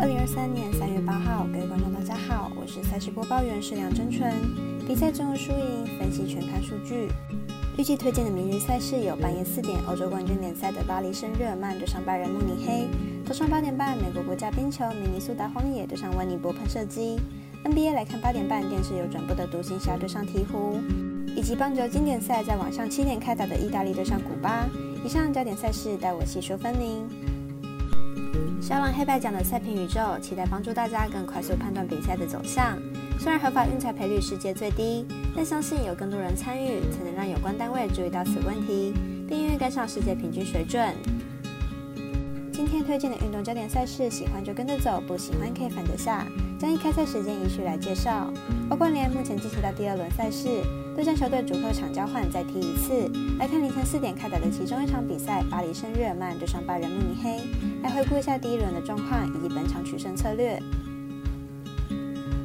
二零二三年三月八号，各位观众大家好，我是赛事播报员是梁真纯。比赛中输赢分析全看数据。预计推荐的明日赛事有半夜四点欧洲冠军联赛的巴黎圣日耳曼对上拜仁慕尼黑，早上八点半美国国家冰球明尼苏达荒野对上温尼伯喷射机。NBA 来看八点半电视有转播的独行侠对上鹈鹕，以及棒球经典赛在晚上七点开打的意大利对上古巴。以上焦点赛事待我细说分明。小朗黑白奖的赛评宇宙，期待帮助大家更快速判断比赛的走向。虽然合法运彩赔率世界最低，但相信有更多人参与，才能让有关单位注意到此问题，并愿意跟上世界平均水准。今天推荐的运动焦点赛事，喜欢就跟着走，不喜欢可以反着下。将以开赛时间依序来介绍。欧冠联目前进行到第二轮赛事，对战球队主客场交换再踢一次。来看凌晨四点开打的其中一场比赛，巴黎圣日耳曼对上拜仁慕尼黑。来回顾一下第一轮的状况以及本场取胜策略。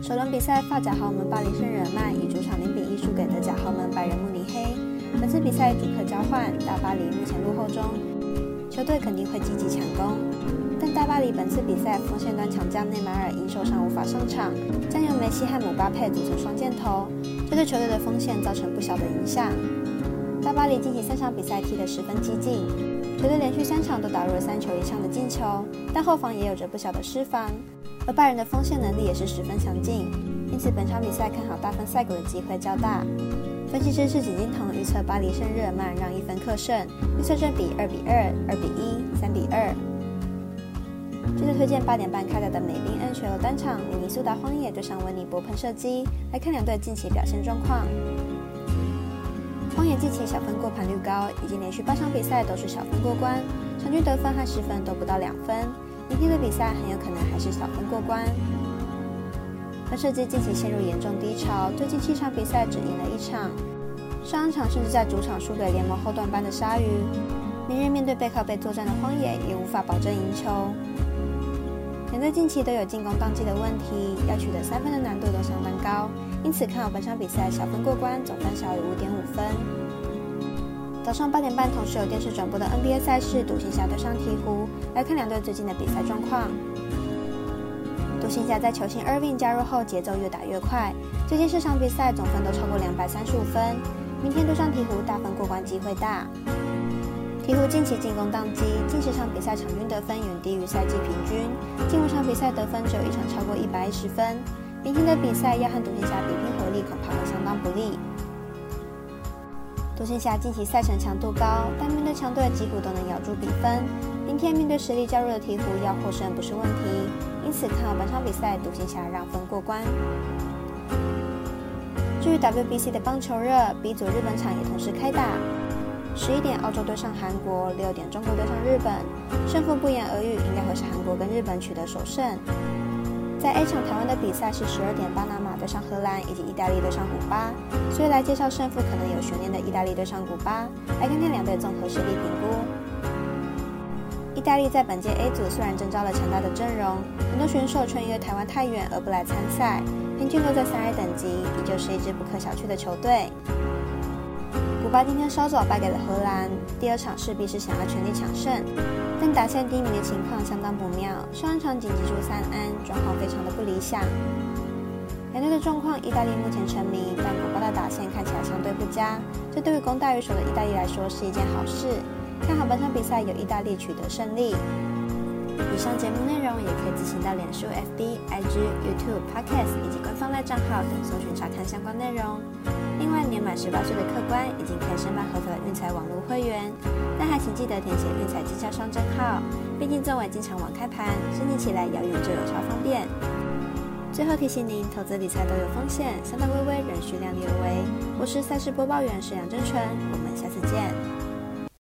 首轮比赛，发甲豪门巴黎圣日耳曼以主场零比一输给德甲豪门拜仁慕尼黑。本次比赛主客交换，大巴黎目前落后中，球队肯定会积极抢攻。但大巴黎本次比赛锋线端强将内马尔因受伤无法上场，将由梅西和姆巴佩组成双箭头，这对球队的锋线造成不小的影响。大巴黎近期三场比赛踢得十分激进，球队连续三场都打入了三球以上的进球，但后防也有着不小的失防。而拜仁的锋线能力也是十分强劲，因此本场比赛看好大分赛果的机会较大。分析师是景金童预测巴黎圣日耳曼让一分克胜，预测正比二比二、二比一、三比二。接着推荐八点半开打的美宾 N 球单场明尼苏达荒野对上温尼伯喷射机，来看两队近期表现状况。荒野近期小分过盘率高，已经连续八场比赛都是小分过关，场均得分和失分都不到两分。明天的比赛很有可能还是小分过关。喷射机近期陷入严重低潮，最近七场比赛只赢了一场，上一场甚至在主场输给联盟后段班的鲨鱼。明日面对背靠背作战的荒野，也无法保证赢球。两队近期都有进攻宕机的问题，要取得三分的难度都相当高，因此看好本场比赛小分过关，总分小于五点五分。早上八点半，同时有电视转播的 NBA 赛事，独行侠对上鹈鹕，来看两队最近的比赛状况。独行侠在球星 Irving 加入后，节奏越打越快，最近四场比赛总分都超过两百三十五分，明天对上鹈鹕，大分过关机会大。鹈鹕近期进攻宕机，近十场比赛场均得分远低于赛季平均，近五场比赛得分只有一场超过一百一十分。明天的比赛要和独行侠比拼火力，恐怕会相当不利。独行侠近期赛程强度高，但面对强队几乎都能咬住比分。明天面对实力较弱的鹈鹕，要获胜不是问题，因此看好本场比赛独行侠让分过关。至于 WBC 的棒球热，B 组日本场也同时开打。十一点，澳洲对上韩国；六点，中国对上日本。胜负不言而喻，应该会是韩国跟日本取得首胜。在 A 场，台湾的比赛是十二点，巴拿马对上荷兰，以及意大利对上古巴。所以来介绍胜负可能有悬念的意大利对上古巴。来看看两队综合实力评估。意大利在本届 A 组虽然征召了强大的阵容，很多选手却因为台湾太远而不来参赛，平均落在三 A 等级，依旧是一支不可小觑的球队。古巴今天稍早败给了荷兰，第二场势必是想要全力抢胜，但打线低迷的情况相当不妙，上一场仅击出三安，状况非常的不理想。两队的状况，意大利目前成名，但古巴的打线看起来相对不佳，这对于攻大于守的意大利来说是一件好事。看好本场比赛由意大利取得胜利。以上节目内容也可以自行到脸书、FB、IG、YouTube、Podcast 以及官方赖账号等搜寻查看相关内容。另外，年满十八岁的客官已经可以申办合法的运财网络会员，但还请记得填写运财经销商证号。毕竟作为经常网开盘，申请起来遥远就有超方便。最后提醒您，投资理财都有风险，三大微微，仍需量力而为。我是赛事播报员沈阳真纯，我们下次见。